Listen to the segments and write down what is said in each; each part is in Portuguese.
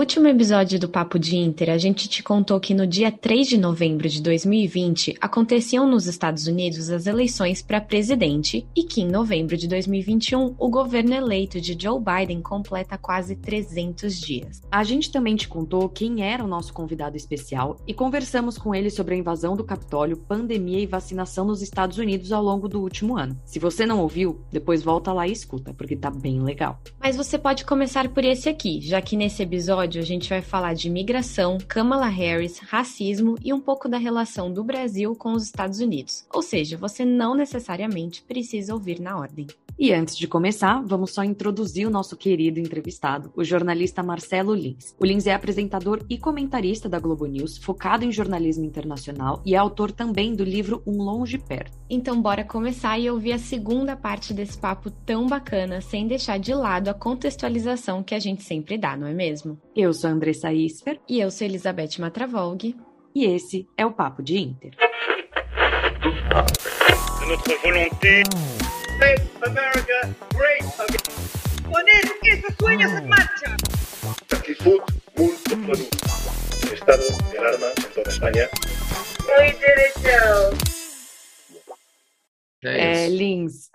último episódio do Papo de Inter, a gente te contou que no dia 3 de novembro de 2020 aconteciam nos Estados Unidos as eleições para presidente e que em novembro de 2021 o governo eleito de Joe Biden completa quase 300 dias. A gente também te contou quem era o nosso convidado especial e conversamos com ele sobre a invasão do Capitólio, pandemia e vacinação nos Estados Unidos ao longo do último ano. Se você não ouviu, depois volta lá e escuta, porque tá bem legal. Mas você pode começar por esse aqui, já que nesse episódio a gente vai falar de migração, Kamala Harris, racismo e um pouco da relação do Brasil com os Estados Unidos. Ou seja, você não necessariamente precisa ouvir na ordem. E antes de começar, vamos só introduzir o nosso querido entrevistado, o jornalista Marcelo Lins. O Lins é apresentador e comentarista da Globo News, focado em jornalismo internacional e é autor também do livro Um Longe Perto. Então, bora começar e ouvir a segunda parte desse papo tão bacana, sem deixar de lado a contextualização que a gente sempre dá, não é mesmo? Eu sou a Andressa Isfer. E eu sou Elizabeth Matravolg. E esse é o Papo de Inter. Notre volonté America great again. Se sueña se marcha. Actitud. Estado de alarma en toda España. Muy derecho. É, é Lins,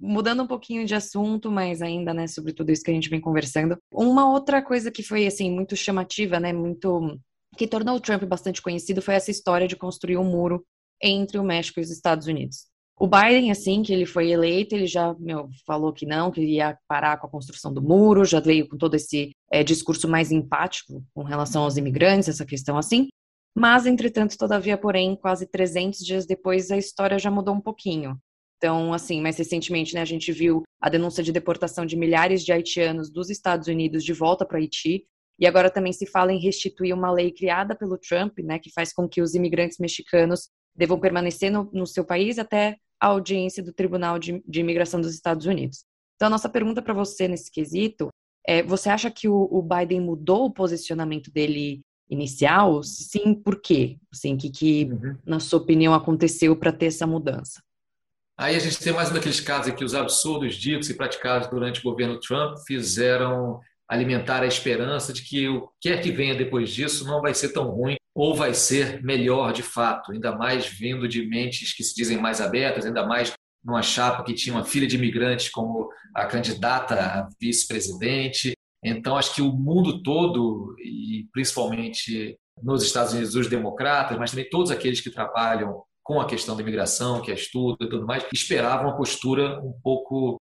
mudando um pouquinho de assunto, mas ainda, né, sobre tudo isso que a gente vem conversando. Uma outra coisa que foi, assim, muito chamativa, né, muito... que tornou o Trump bastante conhecido foi essa história de construir um muro entre o México e os Estados Unidos. O Biden, assim que ele foi eleito, ele já meu, falou que não, que ia parar com a construção do muro, já veio com todo esse é, discurso mais empático com relação aos imigrantes, essa questão assim. Mas, entretanto, todavia, porém, quase 300 dias depois, a história já mudou um pouquinho. Então, assim, mais recentemente, né, a gente viu a denúncia de deportação de milhares de haitianos dos Estados Unidos de volta para Haiti. E agora também se fala em restituir uma lei criada pelo Trump, né, que faz com que os imigrantes mexicanos devam permanecer no, no seu país até a audiência do Tribunal de, de Imigração dos Estados Unidos. Então, a nossa pergunta para você nesse quesito é: você acha que o, o, Biden mudou o posicionamento dele inicial? Sim, por quê? Assim, que, que uhum. na sua opinião, aconteceu para ter essa mudança? Aí a gente tem mais um daqueles casos em que os absurdos ditos e praticados durante o governo Trump fizeram alimentar a esperança de que o que quer que venha depois disso não vai ser tão ruim ou vai ser melhor de fato, ainda mais vindo de mentes que se dizem mais abertas, ainda mais numa chapa que tinha uma filha de imigrantes como a candidata a vice-presidente. Então, acho que o mundo todo, e principalmente nos Estados Unidos, os democratas, mas também todos aqueles que trabalham com a questão da imigração, que estudam e tudo mais, esperavam uma postura um pouco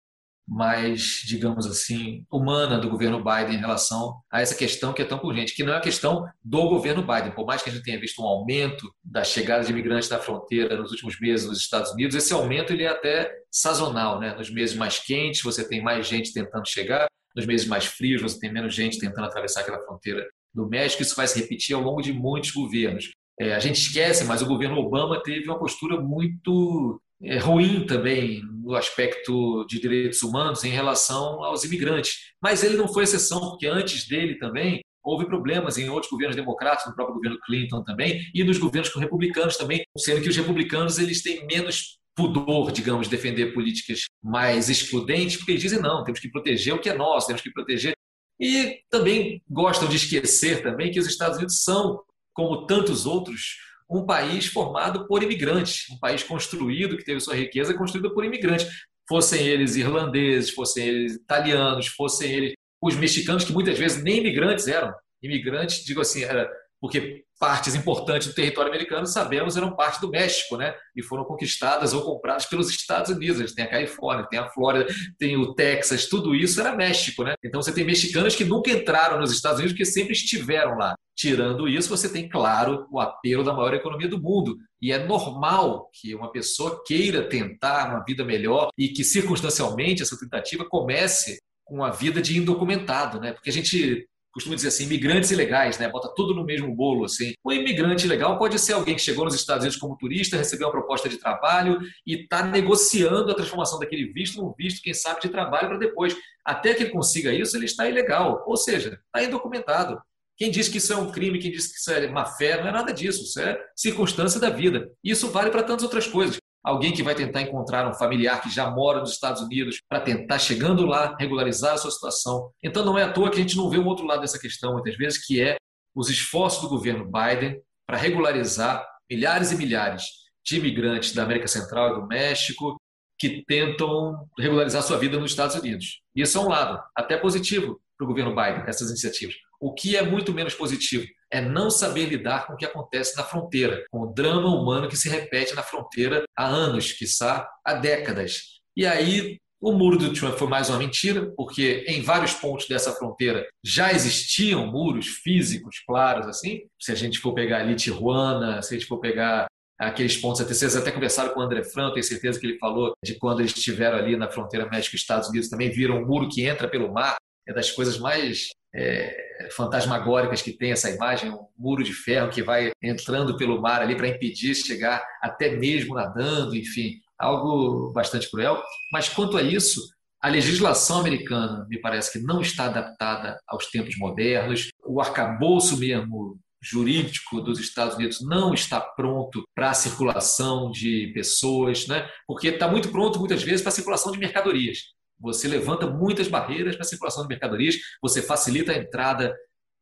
mais, digamos assim, humana do governo Biden em relação a essa questão que é tão urgente, que não é a questão do governo Biden. Por mais que a gente tenha visto um aumento da chegada de imigrantes na fronteira nos últimos meses nos Estados Unidos, esse aumento ele é até sazonal. Né? Nos meses mais quentes, você tem mais gente tentando chegar, nos meses mais frios, você tem menos gente tentando atravessar aquela fronteira do México. Isso vai se repetir ao longo de muitos governos. É, a gente esquece, mas o governo Obama teve uma postura muito ruim também no aspecto de direitos humanos em relação aos imigrantes. Mas ele não foi exceção, porque antes dele também houve problemas em outros governos democratas, no próprio governo Clinton também, e nos governos republicanos também, sendo que os republicanos eles têm menos pudor, digamos, de defender políticas mais excludentes, porque eles dizem não, temos que proteger o que é nosso, temos que proteger. E também gostam de esquecer também que os Estados Unidos são, como tantos outros, um país formado por imigrantes, um país construído, que teve sua riqueza construída por imigrantes. Fossem eles irlandeses, fossem eles italianos, fossem eles os mexicanos, que muitas vezes nem imigrantes eram. Imigrantes, digo assim, era porque partes importantes do território americano, sabemos, eram parte do México, né? E foram conquistadas ou compradas pelos Estados Unidos. Eles têm a Califórnia, tem a Flórida, tem o Texas, tudo isso era México, né? Então você tem mexicanos que nunca entraram nos Estados Unidos, porque sempre estiveram lá. Tirando isso, você tem, claro, o apelo da maior economia do mundo. E é normal que uma pessoa queira tentar uma vida melhor e que, circunstancialmente, essa tentativa comece com a vida de indocumentado, né? Porque a gente costumo dizer assim, imigrantes ilegais, né? Bota tudo no mesmo bolo, assim. Um imigrante ilegal pode ser alguém que chegou nos Estados Unidos como turista, recebeu uma proposta de trabalho e está negociando a transformação daquele visto num visto, quem sabe, de trabalho para depois. Até que ele consiga isso, ele está ilegal, ou seja, está indocumentado. Quem diz que isso é um crime, quem diz que isso é má fé, não é nada disso, isso é circunstância da vida. Isso vale para tantas outras coisas. Alguém que vai tentar encontrar um familiar que já mora nos Estados Unidos para tentar, chegando lá, regularizar a sua situação. Então, não é à toa que a gente não vê um outro lado dessa questão, muitas vezes, que é os esforços do governo Biden para regularizar milhares e milhares de imigrantes da América Central e do México que tentam regularizar sua vida nos Estados Unidos. Isso é um lado, até positivo para o governo Biden, essas iniciativas. O que é muito menos positivo é não saber lidar com o que acontece na fronteira, com o drama humano que se repete na fronteira há anos, quiçá há décadas. E aí o muro do Trump foi mais uma mentira, porque em vários pontos dessa fronteira já existiam muros físicos claros assim. Se a gente for pegar ali Tijuana, se a gente for pegar aqueles pontos até vocês até conversaram com o André Fran, tenho certeza que ele falou de quando eles estiveram ali na fronteira México-Estados Unidos, também viram um muro que entra pelo mar, é das coisas mais é, fantasmagóricas que tem essa imagem, um muro de ferro que vai entrando pelo mar ali para impedir chegar até mesmo nadando, enfim, algo bastante cruel. Mas quanto a isso, a legislação americana me parece que não está adaptada aos tempos modernos, o arcabouço mesmo jurídico dos Estados Unidos não está pronto para a circulação de pessoas, né? porque está muito pronto muitas vezes para a circulação de mercadorias. Você levanta muitas barreiras para a circulação de mercadorias, você facilita a entrada.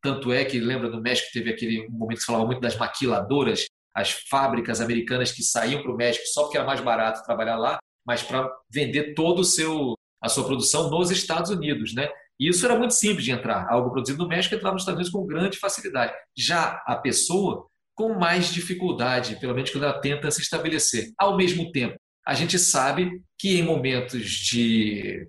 Tanto é que, lembra do México, teve aquele momento que se falava muito das maquiladoras, as fábricas americanas que saíam para o México só porque era mais barato trabalhar lá, mas para vender todo o seu a sua produção nos Estados Unidos, né? E isso era muito simples de entrar. Algo produzido no México entrava nos Estados Unidos com grande facilidade. Já a pessoa com mais dificuldade, pelo menos quando ela tenta se estabelecer. Ao mesmo tempo, a gente sabe que em momentos de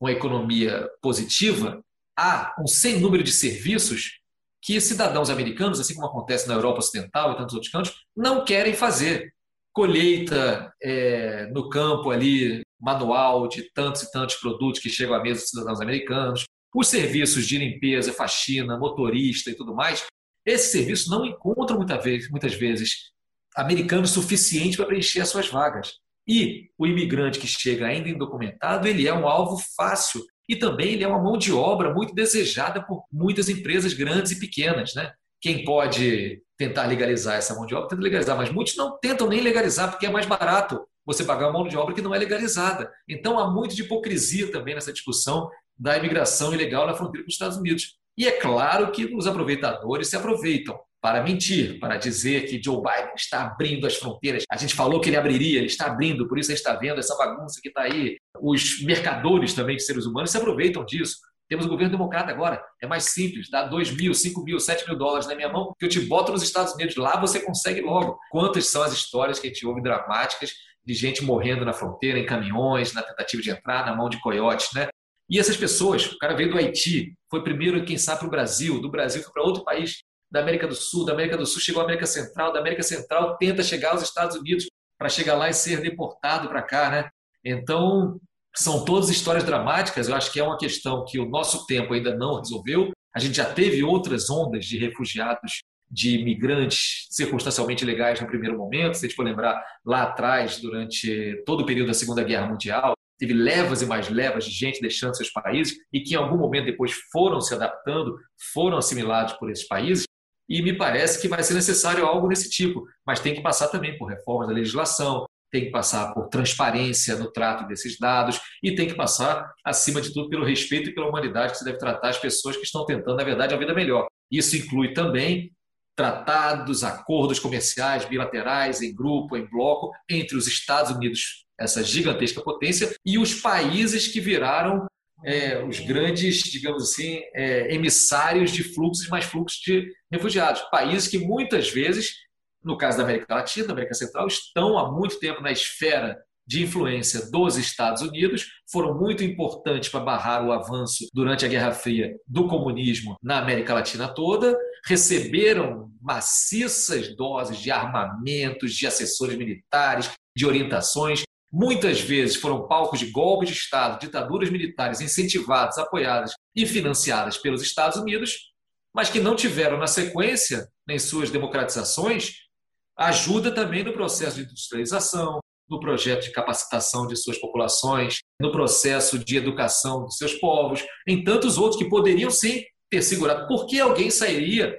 uma economia positiva, há um sem número de serviços que cidadãos americanos, assim como acontece na Europa Ocidental e tantos outros cantos, não querem fazer. Colheita é, no campo ali, manual de tantos e tantos produtos que chegam à mesa dos cidadãos americanos, os serviços de limpeza, faxina, motorista e tudo mais, esses serviços não encontram muita vez, muitas vezes americanos suficientes para preencher as suas vagas. E o imigrante que chega ainda indocumentado, ele é um alvo fácil e também ele é uma mão de obra muito desejada por muitas empresas grandes e pequenas, né? Quem pode tentar legalizar essa mão de obra, tenta legalizar, mas muitos não tentam nem legalizar porque é mais barato você pagar uma mão de obra que não é legalizada. Então há muito de hipocrisia também nessa discussão da imigração ilegal na fronteira com os Estados Unidos. E é claro que os aproveitadores se aproveitam para mentir, para dizer que Joe Biden está abrindo as fronteiras. A gente falou que ele abriria, ele está abrindo, por isso a gente está vendo essa bagunça que está aí. Os mercadores também de seres humanos se aproveitam disso. Temos o governo democrata agora, é mais simples, dá 2 mil, 5 mil, 7 mil dólares na minha mão, que eu te boto nos Estados Unidos, lá você consegue logo. Quantas são as histórias que a gente ouve dramáticas de gente morrendo na fronteira, em caminhões, na tentativa de entrar, na mão de coiotes, né? E essas pessoas, o cara veio do Haiti, foi primeiro, quem sabe, para o Brasil, do Brasil foi para outro país da América do Sul, da América do Sul chegou à América Central, da América Central tenta chegar aos Estados Unidos para chegar lá e ser deportado para cá, né? Então, são todas histórias dramáticas. Eu acho que é uma questão que o nosso tempo ainda não resolveu. A gente já teve outras ondas de refugiados, de imigrantes circunstancialmente legais no primeiro momento. Se a gente for lembrar lá atrás, durante todo o período da Segunda Guerra Mundial, teve levas e mais levas de gente deixando seus países e que em algum momento depois foram se adaptando, foram assimilados por esses países e me parece que vai ser necessário algo desse tipo, mas tem que passar também por reformas da legislação, tem que passar por transparência no trato desses dados e tem que passar, acima de tudo, pelo respeito e pela humanidade que se deve tratar as pessoas que estão tentando, na verdade, a vida melhor. Isso inclui também tratados, acordos comerciais bilaterais, em grupo, em bloco, entre os Estados Unidos, essa gigantesca potência, e os países que viraram é, os grandes, digamos assim, é, emissários de fluxos e mais fluxos de refugiados. Países que muitas vezes, no caso da América Latina, da América Central, estão há muito tempo na esfera de influência dos Estados Unidos, foram muito importantes para barrar o avanço durante a Guerra Fria do comunismo na América Latina toda, receberam maciças doses de armamentos, de assessores militares, de orientações, muitas vezes foram palcos de golpes de Estado, ditaduras militares incentivadas, apoiadas e financiadas pelos Estados Unidos, mas que não tiveram na sequência, em suas democratizações, ajuda também no processo de industrialização, no projeto de capacitação de suas populações, no processo de educação dos seus povos, em tantos outros que poderiam sim ter segurado. Por que alguém sairia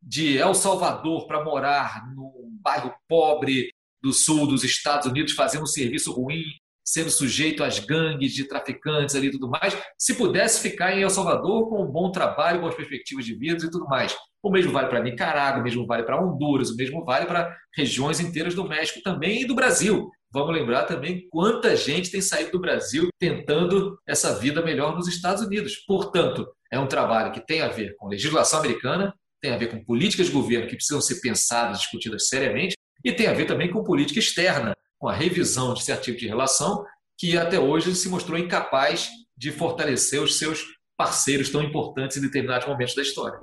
de El Salvador para morar num bairro pobre do sul dos Estados Unidos fazendo um serviço ruim, sendo sujeito às gangues de traficantes ali e tudo mais, se pudesse ficar em El Salvador com um bom trabalho, boas perspectivas de vida e tudo mais. O mesmo vale para Nicarágua, o mesmo vale para Honduras, o mesmo vale para regiões inteiras do México também e do Brasil. Vamos lembrar também quanta gente tem saído do Brasil tentando essa vida melhor nos Estados Unidos. Portanto, é um trabalho que tem a ver com legislação americana, tem a ver com políticas de governo que precisam ser pensadas, discutidas seriamente, e tem a ver também com política externa, com a revisão de certo tipo de relação que até hoje se mostrou incapaz de fortalecer os seus parceiros tão importantes em determinados momentos da história.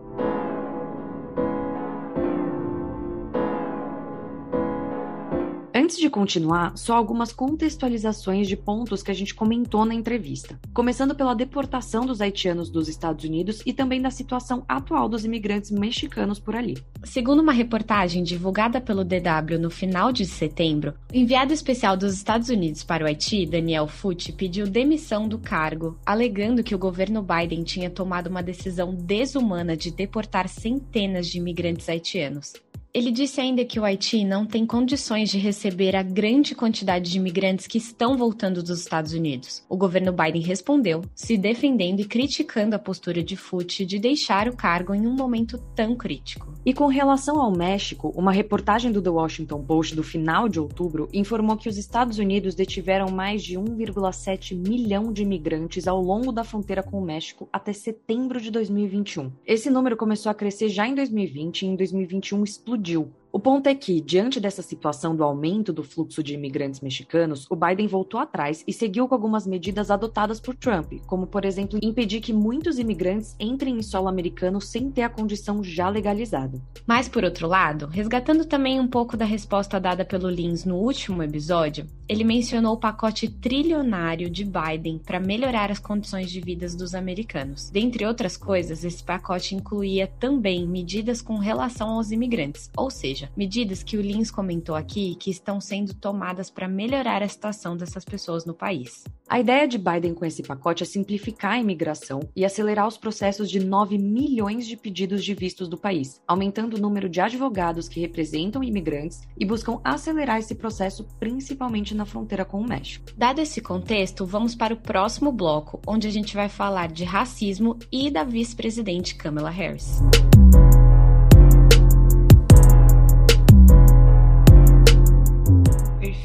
Antes de continuar, só algumas contextualizações de pontos que a gente comentou na entrevista. Começando pela deportação dos haitianos dos Estados Unidos e também da situação atual dos imigrantes mexicanos por ali. Segundo uma reportagem divulgada pelo DW no final de setembro, o enviado especial dos Estados Unidos para o Haiti, Daniel Foote, pediu demissão do cargo, alegando que o governo Biden tinha tomado uma decisão desumana de deportar centenas de imigrantes haitianos. Ele disse ainda que o Haiti não tem condições de receber a grande quantidade de imigrantes que estão voltando dos Estados Unidos. O governo Biden respondeu, se defendendo e criticando a postura de Foote de deixar o cargo em um momento tão crítico. E com relação ao México, uma reportagem do The Washington Post do final de outubro informou que os Estados Unidos detiveram mais de 1,7 milhão de imigrantes ao longo da fronteira com o México até setembro de 2021. Esse número começou a crescer já em 2020 e em 2021 explodiu explodiu. O ponto é que, diante dessa situação do aumento do fluxo de imigrantes mexicanos, o Biden voltou atrás e seguiu com algumas medidas adotadas por Trump, como, por exemplo, impedir que muitos imigrantes entrem em solo americano sem ter a condição já legalizada. Mas, por outro lado, resgatando também um pouco da resposta dada pelo Lins no último episódio, ele mencionou o pacote trilionário de Biden para melhorar as condições de vida dos americanos. Dentre outras coisas, esse pacote incluía também medidas com relação aos imigrantes, ou seja, seja, medidas que o Lins comentou aqui que estão sendo tomadas para melhorar a situação dessas pessoas no país. A ideia de Biden com esse pacote é simplificar a imigração e acelerar os processos de 9 milhões de pedidos de vistos do país, aumentando o número de advogados que representam imigrantes e buscam acelerar esse processo principalmente na fronteira com o México. Dado esse contexto, vamos para o próximo bloco, onde a gente vai falar de racismo e da vice-presidente Kamala Harris.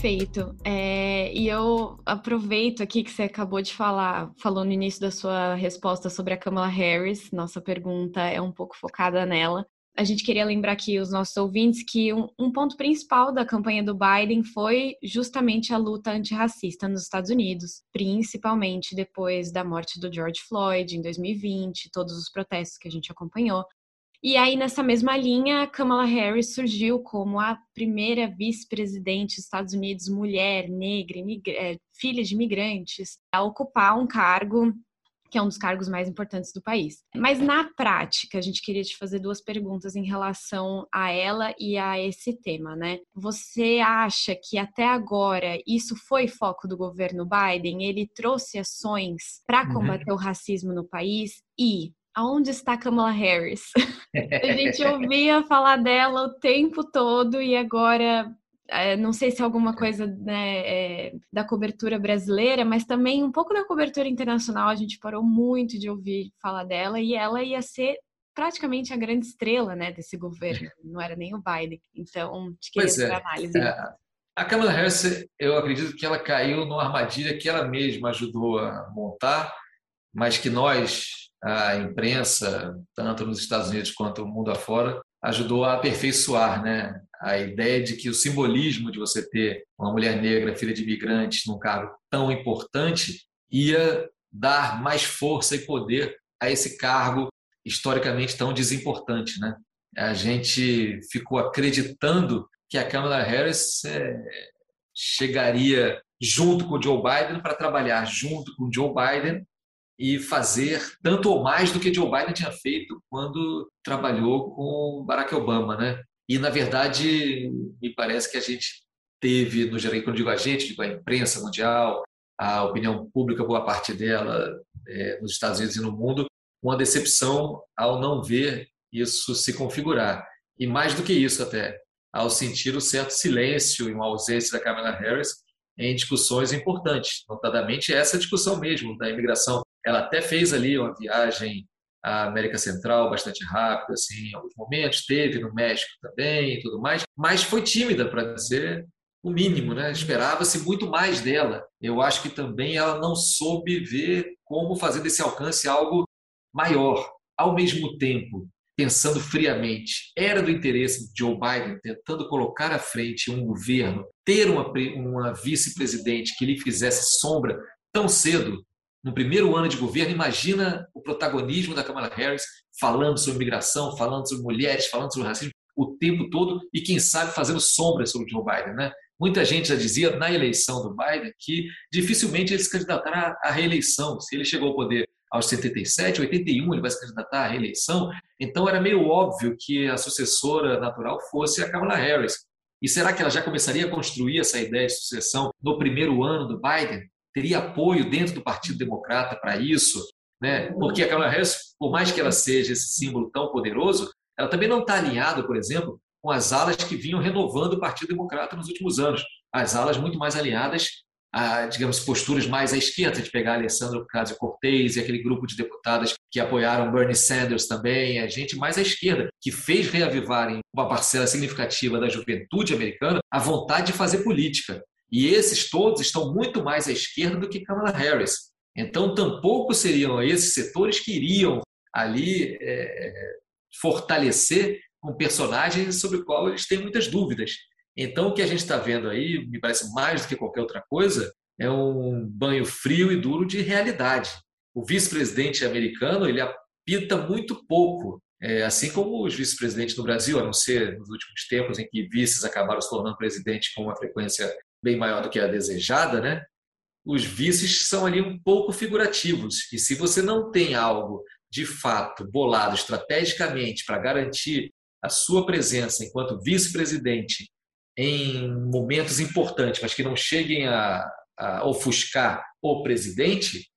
Perfeito. É, e eu aproveito aqui que você acabou de falar, falou no início da sua resposta sobre a Kamala Harris. Nossa pergunta é um pouco focada nela. A gente queria lembrar aqui os nossos ouvintes que um, um ponto principal da campanha do Biden foi justamente a luta antirracista nos Estados Unidos, principalmente depois da morte do George Floyd em 2020, todos os protestos que a gente acompanhou. E aí, nessa mesma linha, Kamala Harris surgiu como a primeira vice-presidente dos Estados Unidos, mulher, negra, é, filha de imigrantes, a ocupar um cargo que é um dos cargos mais importantes do país. Mas na prática, a gente queria te fazer duas perguntas em relação a ela e a esse tema, né? Você acha que até agora isso foi foco do governo Biden? Ele trouxe ações para uhum. combater uhum. o racismo no país? E aonde está Kamala Harris? a gente ouvia falar dela o tempo todo e agora é, não sei se é alguma coisa né, é, da cobertura brasileira, mas também um pouco da cobertura internacional. A gente parou muito de ouvir falar dela e ela ia ser praticamente a grande estrela né, desse governo. Não era nem o Biden. Então, te queria pois é. análise. É, a Kamala Harris, eu acredito que ela caiu numa armadilha que ela mesma ajudou a montar, mas que nós a imprensa, tanto nos Estados Unidos quanto no mundo afora, ajudou a aperfeiçoar né? a ideia de que o simbolismo de você ter uma mulher negra, filha de imigrantes, num cargo tão importante, ia dar mais força e poder a esse cargo historicamente tão desimportante. Né? A gente ficou acreditando que a Kamala Harris é, chegaria junto com o Joe Biden para trabalhar junto com o Joe Biden e fazer tanto ou mais do que Joe Biden tinha feito quando trabalhou com Barack Obama, né? E na verdade me parece que a gente teve, no geral, quando digo a gente, digo a imprensa mundial, a opinião pública, boa parte dela é, nos Estados Unidos e no mundo, uma decepção ao não ver isso se configurar. E mais do que isso até, ao sentir o certo silêncio e uma ausência da Kamala Harris em discussões importantes, notadamente essa discussão mesmo da imigração. Ela até fez ali uma viagem à América Central bastante rápida, assim, em alguns momentos, teve no México também e tudo mais, mas foi tímida, para dizer o mínimo, né? Esperava-se muito mais dela. Eu acho que também ela não soube ver como fazer desse alcance algo maior. Ao mesmo tempo, pensando friamente, era do interesse de Joe Biden, tentando colocar à frente um governo, ter uma, uma vice-presidente que lhe fizesse sombra tão cedo, no primeiro ano de governo, imagina o protagonismo da Kamala Harris falando sobre migração, falando sobre mulheres, falando sobre racismo o tempo todo e, quem sabe, fazendo sombra sobre Joe Biden. Né? Muita gente já dizia na eleição do Biden que dificilmente ele se candidatará à reeleição. Se ele chegou ao poder aos 77, 81 ele vai se candidatar à reeleição. Então era meio óbvio que a sucessora natural fosse a Kamala Harris. E será que ela já começaria a construir essa ideia de sucessão no primeiro ano do Biden? Teria apoio dentro do Partido Democrata para isso? Né? Porque a Kamala Harris, por mais que ela seja esse símbolo tão poderoso, ela também não está alinhada, por exemplo, com as alas que vinham renovando o Partido Democrata nos últimos anos. As alas muito mais alinhadas a, digamos, posturas mais à esquerda, de pegar Alessandro Ocasio-Cortez e aquele grupo de deputadas que apoiaram Bernie Sanders também, a gente mais à esquerda, que fez reavivar em uma parcela significativa da juventude americana a vontade de fazer política. E esses todos estão muito mais à esquerda do que Kamala Harris. Então, tampouco seriam esses setores que iriam ali é, fortalecer um personagem sobre o qual eles têm muitas dúvidas. Então, o que a gente está vendo aí, me parece mais do que qualquer outra coisa, é um banho frio e duro de realidade. O vice-presidente americano ele apita muito pouco, é, assim como os vice-presidentes no Brasil, a não ser nos últimos tempos em que vices acabaram se tornando presidente com uma frequência bem maior do que a desejada, né? Os vices são ali um pouco figurativos. E se você não tem algo de fato bolado estrategicamente para garantir a sua presença enquanto vice-presidente em momentos importantes, mas que não cheguem a, a ofuscar o presidente,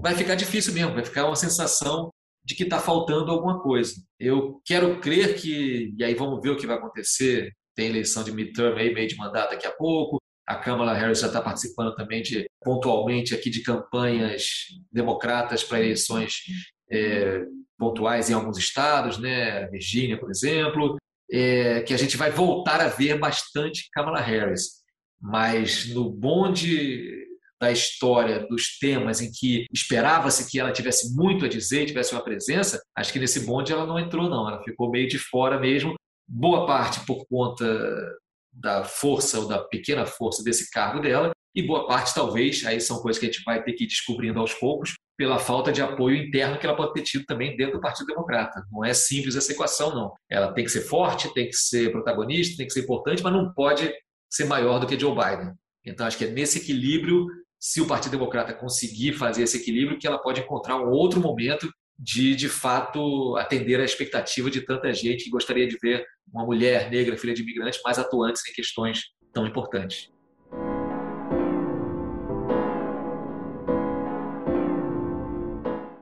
vai ficar difícil mesmo, vai ficar uma sensação de que está faltando alguma coisa. Eu quero crer que, e aí vamos ver o que vai acontecer, tem eleição de midterm aí, meio de mandato daqui a pouco, a Kamala Harris já está participando também de pontualmente aqui de campanhas democratas para eleições é, pontuais em alguns estados, né? Virgínia, por exemplo é, que a gente vai voltar a ver bastante Kamala Harris. Mas no bonde da história, dos temas em que esperava-se que ela tivesse muito a dizer, tivesse uma presença, acho que nesse bonde ela não entrou, não. Ela ficou meio de fora mesmo, boa parte por conta da força ou da pequena força desse cargo dela, e boa parte, talvez, aí são coisas que a gente vai ter que ir descobrindo aos poucos, pela falta de apoio interno que ela pode ter tido também dentro do Partido Democrata. Não é simples essa equação, não. Ela tem que ser forte, tem que ser protagonista, tem que ser importante, mas não pode ser maior do que Joe Biden. Então, acho que é nesse equilíbrio, se o Partido Democrata conseguir fazer esse equilíbrio, que ela pode encontrar um outro momento de, de fato, atender à expectativa de tanta gente que gostaria de ver uma mulher negra, filha de imigrantes, mais atuantes em questões tão importantes.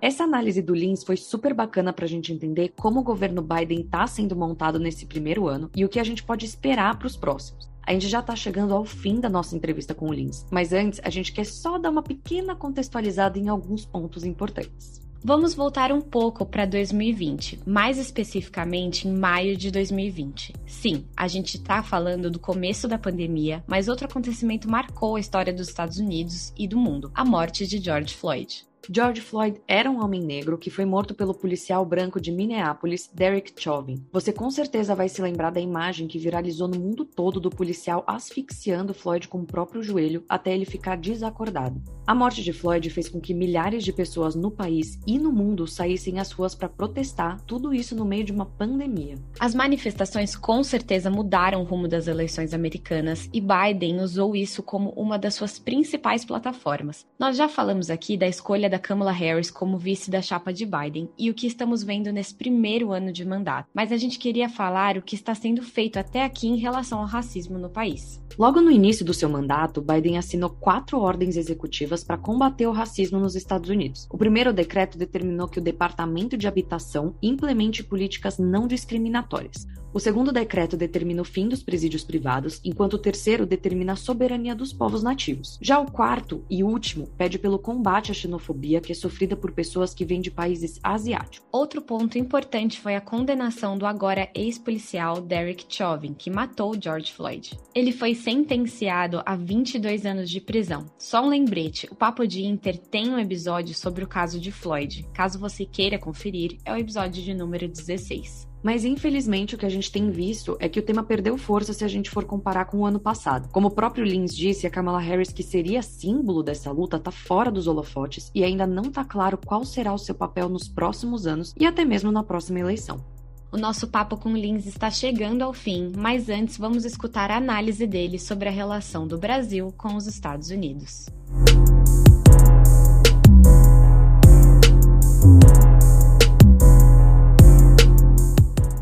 Essa análise do Lins foi super bacana para a gente entender como o governo Biden está sendo montado nesse primeiro ano e o que a gente pode esperar para os próximos. A gente já está chegando ao fim da nossa entrevista com o Lins, mas antes a gente quer só dar uma pequena contextualizada em alguns pontos importantes. Vamos voltar um pouco para 2020, mais especificamente em maio de 2020. Sim, a gente está falando do começo da pandemia, mas outro acontecimento marcou a história dos Estados Unidos e do mundo: a morte de George Floyd. George Floyd era um homem negro que foi morto pelo policial branco de Minneapolis, Derek Chauvin. Você com certeza vai se lembrar da imagem que viralizou no mundo todo do policial asfixiando Floyd com o próprio joelho até ele ficar desacordado. A morte de Floyd fez com que milhares de pessoas no país e no mundo saíssem às ruas para protestar, tudo isso no meio de uma pandemia. As manifestações com certeza mudaram o rumo das eleições americanas e Biden usou isso como uma das suas principais plataformas. Nós já falamos aqui da escolha da Kamala Harris como vice da chapa de Biden e o que estamos vendo nesse primeiro ano de mandato, mas a gente queria falar o que está sendo feito até aqui em relação ao racismo no país. Logo no início do seu mandato, Biden assinou quatro ordens executivas para combater o racismo nos Estados Unidos. O primeiro decreto determinou que o Departamento de Habitação implemente políticas não discriminatórias. O segundo decreto determina o fim dos presídios privados, enquanto o terceiro determina a soberania dos povos nativos. Já o quarto e último pede pelo combate à xenofobia que é sofrida por pessoas que vêm de países asiáticos. Outro ponto importante foi a condenação do agora ex-policial Derek Chauvin, que matou George Floyd. Ele foi sentenciado a 22 anos de prisão. Só um lembrete, o Papo de Inter tem um episódio sobre o caso de Floyd. Caso você queira conferir, é o episódio de número 16. Mas infelizmente o que a gente tem visto é que o tema perdeu força se a gente for comparar com o ano passado. Como o próprio Lins disse, a Kamala Harris, que seria símbolo dessa luta, tá fora dos holofotes e ainda não tá claro qual será o seu papel nos próximos anos e até mesmo na próxima eleição. O nosso papo com Lins está chegando ao fim, mas antes vamos escutar a análise dele sobre a relação do Brasil com os Estados Unidos.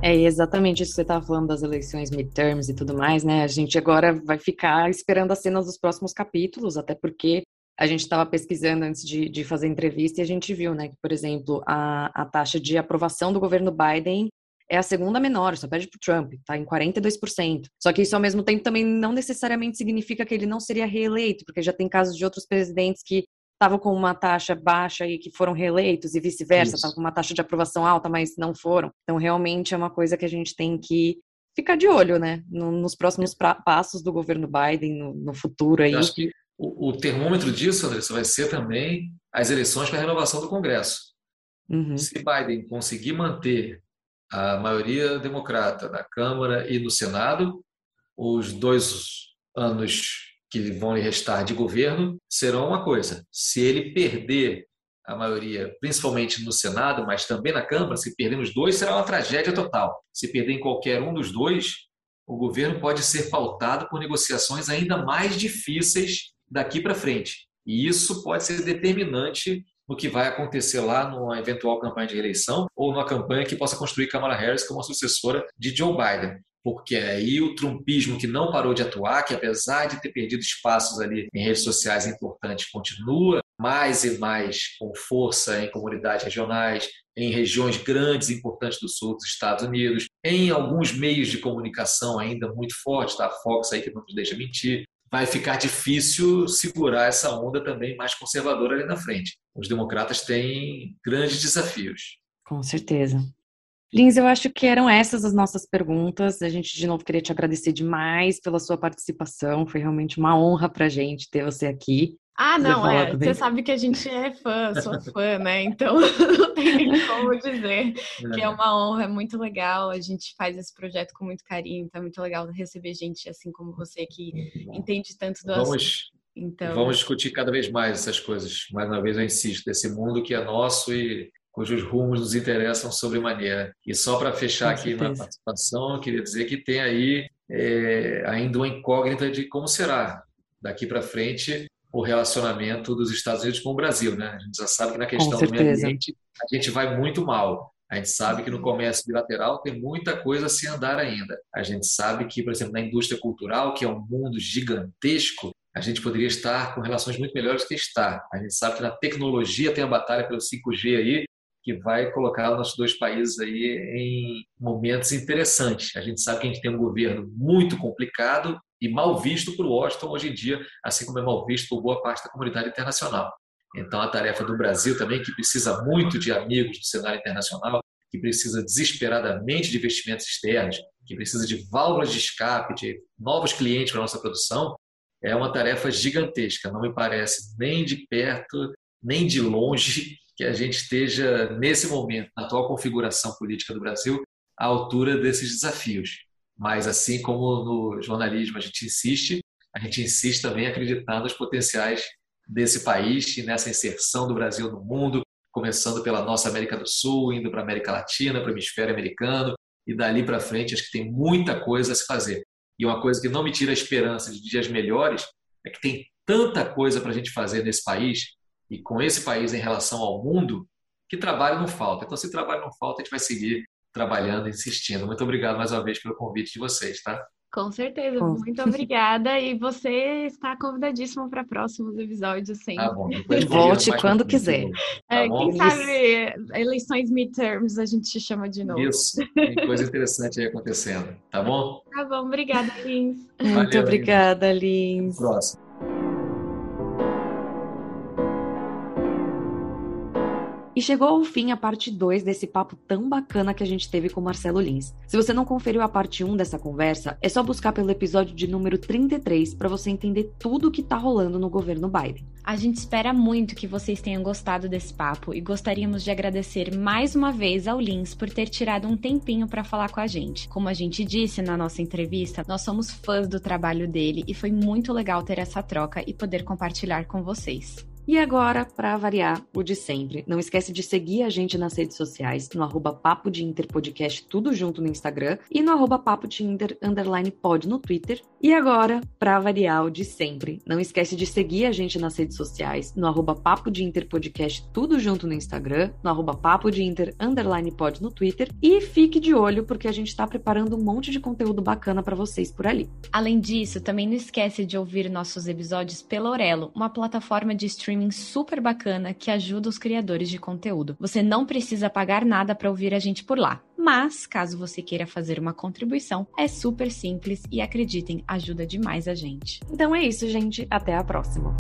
É exatamente isso que você estava falando das eleições midterms e tudo mais, né? A gente agora vai ficar esperando as cenas dos próximos capítulos, até porque a gente estava pesquisando antes de, de, fazer entrevista e a gente viu, né, que, por exemplo, a, a taxa de aprovação do governo Biden é a segunda menor, só perde para o Trump, está em 42%. Só que isso, ao mesmo tempo, também não necessariamente significa que ele não seria reeleito, porque já tem casos de outros presidentes que estavam com uma taxa baixa e que foram reeleitos e vice-versa, estavam com uma taxa de aprovação alta, mas não foram. Então, realmente é uma coisa que a gente tem que ficar de olho, né, nos próximos passos do governo Biden, no, no futuro aí. Eu acho que o, o termômetro disso, Andressa, vai ser também as eleições para a renovação do Congresso. Uhum. Se Biden conseguir manter a maioria democrata na Câmara e no Senado, os dois anos que vão lhe restar de governo serão uma coisa. Se ele perder a maioria, principalmente no Senado, mas também na Câmara, se perder nos dois, será uma tragédia total. Se perder em qualquer um dos dois, o governo pode ser pautado por negociações ainda mais difíceis daqui para frente. E isso pode ser determinante no que vai acontecer lá numa eventual campanha de reeleição ou numa campanha que possa construir Kamala Harris como a sucessora de Joe Biden porque aí o trumpismo que não parou de atuar, que apesar de ter perdido espaços ali em redes sociais importantes, continua mais e mais com força em comunidades regionais, em regiões grandes e importantes do sul dos Estados Unidos, em alguns meios de comunicação ainda muito fortes, tá? a Fox aí que não nos deixa mentir, vai ficar difícil segurar essa onda também mais conservadora ali na frente. Os democratas têm grandes desafios. Com certeza. Lins, eu acho que eram essas as nossas perguntas. A gente, de novo, queria te agradecer demais pela sua participação. Foi realmente uma honra para a gente ter você aqui. Ah, não, é. Você sabe que a gente é fã, sou fã, né? Então não tem como dizer é. que é uma honra, é muito legal. A gente faz esse projeto com muito carinho, então é muito legal receber gente assim como você que entende tanto do vamos, assunto. Então... Vamos discutir cada vez mais essas coisas. Mais uma vez eu insisto, desse mundo que é nosso e cujos rumos nos interessam sobremaneira. E só para fechar aqui minha participação, eu queria dizer que tem aí é, ainda uma incógnita de como será daqui para frente o relacionamento dos Estados Unidos com o Brasil. Né? A gente já sabe que na questão do meio ambiente a gente vai muito mal. A gente sabe que no comércio bilateral tem muita coisa a se andar ainda. A gente sabe que, por exemplo, na indústria cultural, que é um mundo gigantesco, a gente poderia estar com relações muito melhores que está. A gente sabe que na tecnologia tem a batalha pelo 5G aí, que vai colocar nossos dois países aí em momentos interessantes. A gente sabe que a gente tem um governo muito complicado e mal visto por Washington hoje em dia, assim como é mal visto por boa parte da comunidade internacional. Então, a tarefa do Brasil também, que precisa muito de amigos do cenário internacional, que precisa desesperadamente de investimentos externos, que precisa de válvulas de escape, de novos clientes para a nossa produção, é uma tarefa gigantesca. Não me parece nem de perto, nem de longe que a gente esteja, nesse momento, na atual configuração política do Brasil, à altura desses desafios. Mas, assim como no jornalismo a gente insiste, a gente insiste também acreditando nos potenciais desse país e nessa inserção do Brasil no mundo, começando pela nossa América do Sul, indo para a América Latina, para o hemisfério americano, e dali para frente acho que tem muita coisa a se fazer. E uma coisa que não me tira a esperança de dias melhores é que tem tanta coisa para a gente fazer nesse país e com esse país em relação ao mundo, que trabalho não falta. Então, se trabalho não falta, a gente vai seguir trabalhando, insistindo. Muito obrigado mais uma vez pelo convite de vocês, tá? Com certeza, Com... muito obrigada. E você está convidadíssimo para próximos episódios, sim. Tá bom, Volte quando quiser. Tá é, quem sabe eleições midterms a gente te chama de novo. Isso, tem coisa interessante aí acontecendo, tá bom? Tá bom, obrigada, Lins. Muito obrigada, Lins. Próximo. E chegou ao fim a parte 2 desse papo tão bacana que a gente teve com Marcelo Lins. Se você não conferiu a parte 1 dessa conversa, é só buscar pelo episódio de número 33 para você entender tudo o que tá rolando no governo Biden. A gente espera muito que vocês tenham gostado desse papo e gostaríamos de agradecer mais uma vez ao Lins por ter tirado um tempinho para falar com a gente. Como a gente disse na nossa entrevista, nós somos fãs do trabalho dele e foi muito legal ter essa troca e poder compartilhar com vocês. E agora, para variar, o de sempre. Não esquece de seguir a gente nas redes sociais, no arroba Papo de Inter Podcast, tudo junto no Instagram, e no arroba Papo de Inter underline pod no Twitter. E agora, para variar, o de sempre. Não esquece de seguir a gente nas redes sociais, no arroba Papo de Inter Podcast, tudo junto no Instagram, no arroba Papo de Inter underline pod no Twitter. E fique de olho, porque a gente está preparando um monte de conteúdo bacana para vocês por ali. Além disso, também não esquece de ouvir nossos episódios pela Orelo, uma plataforma de streaming streaming super bacana que ajuda os criadores de conteúdo. Você não precisa pagar nada para ouvir a gente por lá. Mas, caso você queira fazer uma contribuição, é super simples e acreditem, ajuda demais a gente. Então é isso, gente. Até a próxima.